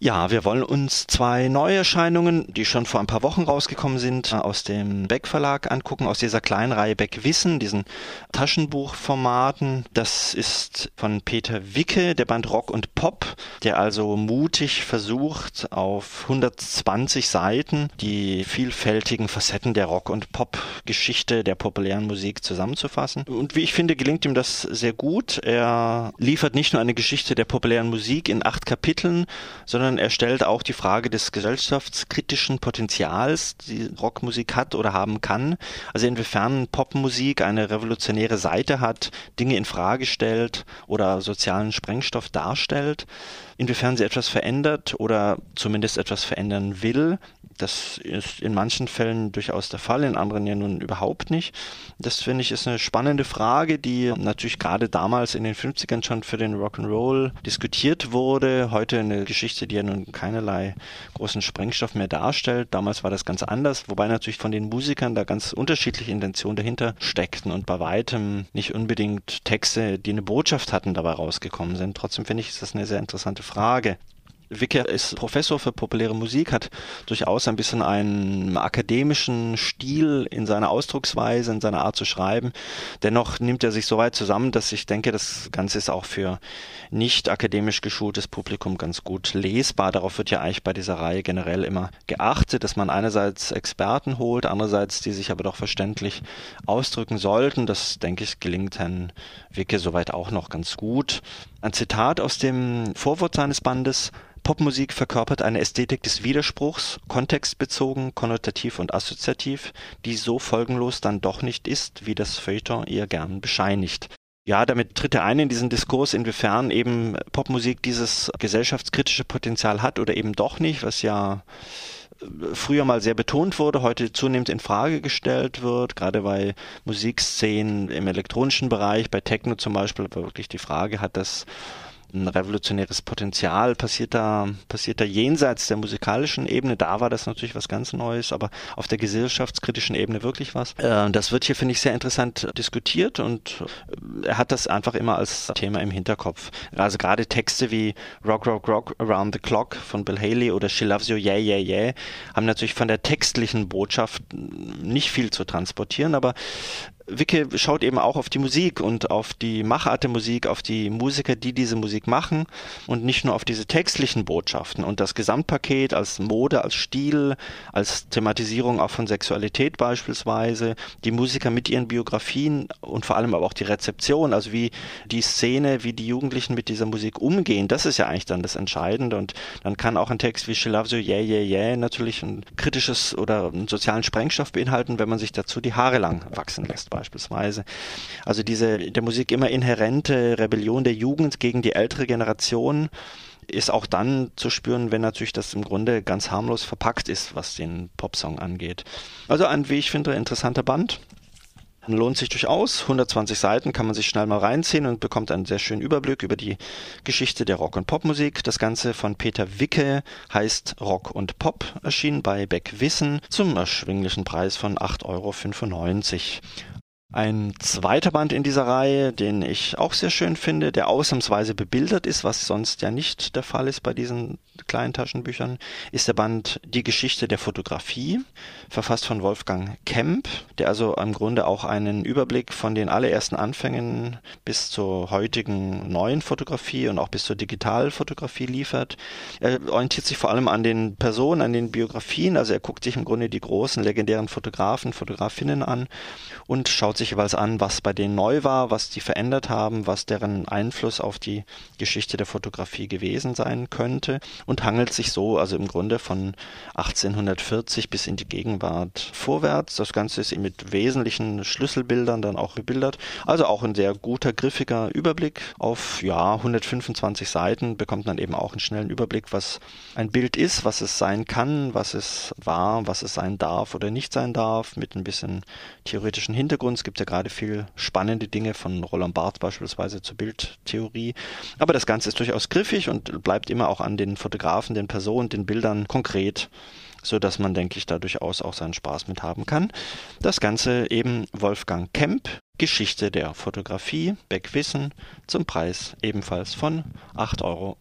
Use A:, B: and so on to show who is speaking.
A: Ja, wir wollen uns zwei Neuerscheinungen, die schon vor ein paar Wochen rausgekommen sind, aus dem Beck Verlag angucken, aus dieser kleinen Reihe Beck Wissen, diesen Taschenbuchformaten. Das ist von Peter Wicke, der Band Rock und Pop, der also mutig versucht, auf 120 Seiten die vielfältigen Facetten der Rock- und Pop-Geschichte der populären Musik zusammenzufassen. Und wie ich finde, gelingt ihm das sehr gut. Er liefert nicht nur eine Geschichte der populären Musik in acht Kapiteln, sondern sondern er stellt auch die Frage des gesellschaftskritischen Potenzials, die Rockmusik hat oder haben kann. Also inwiefern Popmusik eine revolutionäre Seite hat, Dinge in Frage stellt oder sozialen Sprengstoff darstellt, inwiefern sie etwas verändert oder zumindest etwas verändern will. Das ist in manchen Fällen durchaus der Fall, in anderen ja nun überhaupt nicht. Das finde ich ist eine spannende Frage, die natürlich gerade damals in den 50ern schon für den Rock'n'Roll diskutiert wurde. Heute eine Geschichte, die ja nun keinerlei großen Sprengstoff mehr darstellt. Damals war das ganz anders, wobei natürlich von den Musikern da ganz unterschiedliche Intentionen dahinter steckten und bei weitem nicht unbedingt Texte, die eine Botschaft hatten, dabei rausgekommen sind. Trotzdem finde ich, ist das eine sehr interessante Frage. Wicker ist Professor für populäre Musik, hat durchaus ein bisschen einen akademischen Stil in seiner Ausdrucksweise, in seiner Art zu schreiben. Dennoch nimmt er sich so weit zusammen, dass ich denke, das Ganze ist auch für nicht akademisch geschultes Publikum ganz gut lesbar. Darauf wird ja eigentlich bei dieser Reihe generell immer geachtet, dass man einerseits Experten holt, andererseits die sich aber doch verständlich ausdrücken sollten. Das, denke ich, gelingt Herrn Wicke soweit auch noch ganz gut. Ein Zitat aus dem Vorwort seines Bandes Popmusik verkörpert eine Ästhetik des Widerspruchs, kontextbezogen, konnotativ und assoziativ, die so folgenlos dann doch nicht ist, wie das Feuilleton ihr gern bescheinigt. Ja, damit tritt er ein in diesen Diskurs, inwiefern eben Popmusik dieses gesellschaftskritische Potenzial hat oder eben doch nicht, was ja äh, früher mal sehr betont wurde, heute zunehmend in Frage gestellt wird, gerade bei Musikszenen im elektronischen Bereich, bei Techno zum Beispiel, aber wirklich die Frage hat das ein revolutionäres Potenzial passiert da, passiert da jenseits der musikalischen Ebene. Da war das natürlich was ganz Neues, aber auf der gesellschaftskritischen Ebene wirklich was. Äh, das wird hier, finde ich, sehr interessant diskutiert und äh, er hat das einfach immer als Thema im Hinterkopf. Also gerade Texte wie Rock, Rock, Rock Around the Clock von Bill Haley oder She Loves You, Yeah, Yeah, Yeah haben natürlich von der textlichen Botschaft nicht viel zu transportieren, aber Wicke schaut eben auch auf die Musik und auf die Machart der Musik, auf die Musiker, die diese Musik machen und nicht nur auf diese textlichen Botschaften und das Gesamtpaket als Mode, als Stil, als Thematisierung auch von Sexualität beispielsweise, die Musiker mit ihren Biografien und vor allem aber auch die Rezeption, also wie die Szene, wie die Jugendlichen mit dieser Musik umgehen, das ist ja eigentlich dann das Entscheidende und dann kann auch ein Text wie She Loves You, Yeah, Yeah, Yeah natürlich ein kritisches oder einen sozialen Sprengstoff beinhalten, wenn man sich dazu die Haare lang wachsen lässt beispielsweise. Also diese der Musik immer inhärente Rebellion der Jugend gegen die ältere Generation ist auch dann zu spüren, wenn natürlich das im Grunde ganz harmlos verpackt ist, was den Popsong angeht. Also ein, wie ich finde, interessanter Band. Lohnt sich durchaus. 120 Seiten kann man sich schnell mal reinziehen und bekommt einen sehr schönen Überblick über die Geschichte der Rock- und Popmusik. Das Ganze von Peter Wicke heißt Rock und Pop, erschien bei Beck Wissen zum erschwinglichen Preis von 8,95 Euro. Ein zweiter Band in dieser Reihe, den ich auch sehr schön finde, der ausnahmsweise bebildert ist, was sonst ja nicht der Fall ist bei diesen kleinen Taschenbüchern, ist der Band Die Geschichte der Fotografie, verfasst von Wolfgang Kemp, der also im Grunde auch einen Überblick von den allerersten Anfängen bis zur heutigen neuen Fotografie und auch bis zur Digitalfotografie liefert. Er orientiert sich vor allem an den Personen, an den Biografien, also er guckt sich im Grunde die großen legendären Fotografen, Fotografinnen an und schaut sich jeweils an, was bei denen neu war, was die verändert haben, was deren Einfluss auf die Geschichte der Fotografie gewesen sein könnte und hangelt sich so also im Grunde von 1840 bis in die Gegenwart vorwärts. Das Ganze ist mit wesentlichen Schlüsselbildern dann auch bebildert. Also auch ein sehr guter, griffiger Überblick. Auf ja 125 Seiten bekommt man eben auch einen schnellen Überblick, was ein Bild ist, was es sein kann, was es war, was es sein darf oder nicht sein darf, mit ein bisschen theoretischen Hintergrund gibt ja gerade viel spannende Dinge von Roland Barth beispielsweise zur Bildtheorie. Aber das Ganze ist durchaus griffig und bleibt immer auch an den Fotografen, den Personen, den Bildern konkret so dass man, denke ich, da durchaus auch seinen Spaß mit haben kann. Das Ganze eben Wolfgang Kemp, Geschichte der Fotografie, Beckwissen, zum Preis ebenfalls von 8,95 Euro.